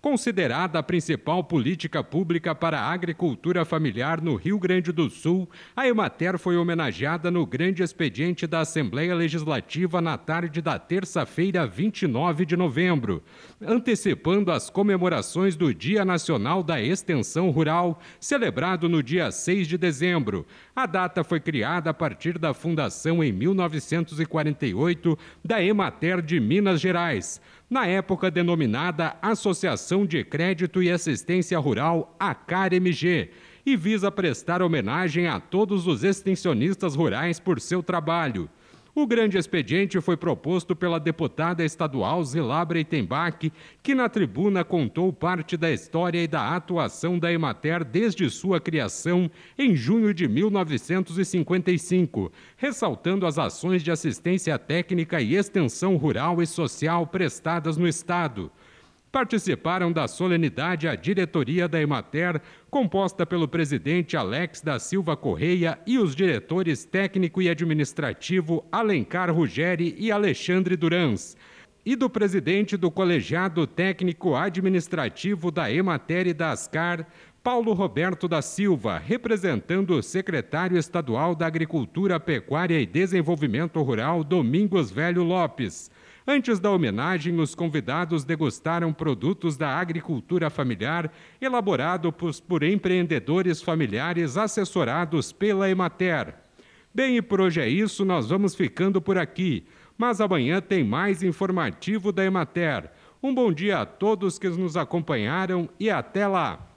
Considerada a principal política pública para a agricultura familiar no Rio Grande do Sul, a Emater foi homenageada no grande expediente da Assembleia Legislativa na tarde da terça-feira, 29 de novembro, antecipando as comemorações do Dia Nacional da Extensão Rural, celebrado no dia 6 de dezembro. A data foi criada a partir da fundação em 1948 da Emater de Minas Gerais na época denominada Associação de Crédito e Assistência Rural, ACAR-MG, e visa prestar homenagem a todos os extensionistas rurais por seu trabalho. O grande expediente foi proposto pela deputada estadual Zilabra Itembach, que na tribuna contou parte da história e da atuação da Emater desde sua criação em junho de 1955, ressaltando as ações de assistência técnica e extensão rural e social prestadas no Estado. Participaram da solenidade a diretoria da Emater, composta pelo presidente Alex da Silva Correia e os diretores técnico e administrativo Alencar Ruggeri e Alexandre Durans, e do presidente do colegiado técnico administrativo da Emater e da Ascar, Paulo Roberto da Silva, representando o secretário estadual da Agricultura, Pecuária e Desenvolvimento Rural, Domingos Velho Lopes. Antes da homenagem, os convidados degustaram produtos da agricultura familiar elaborados por empreendedores familiares assessorados pela Emater. Bem, e por hoje é isso, nós vamos ficando por aqui. Mas amanhã tem mais informativo da Emater. Um bom dia a todos que nos acompanharam e até lá!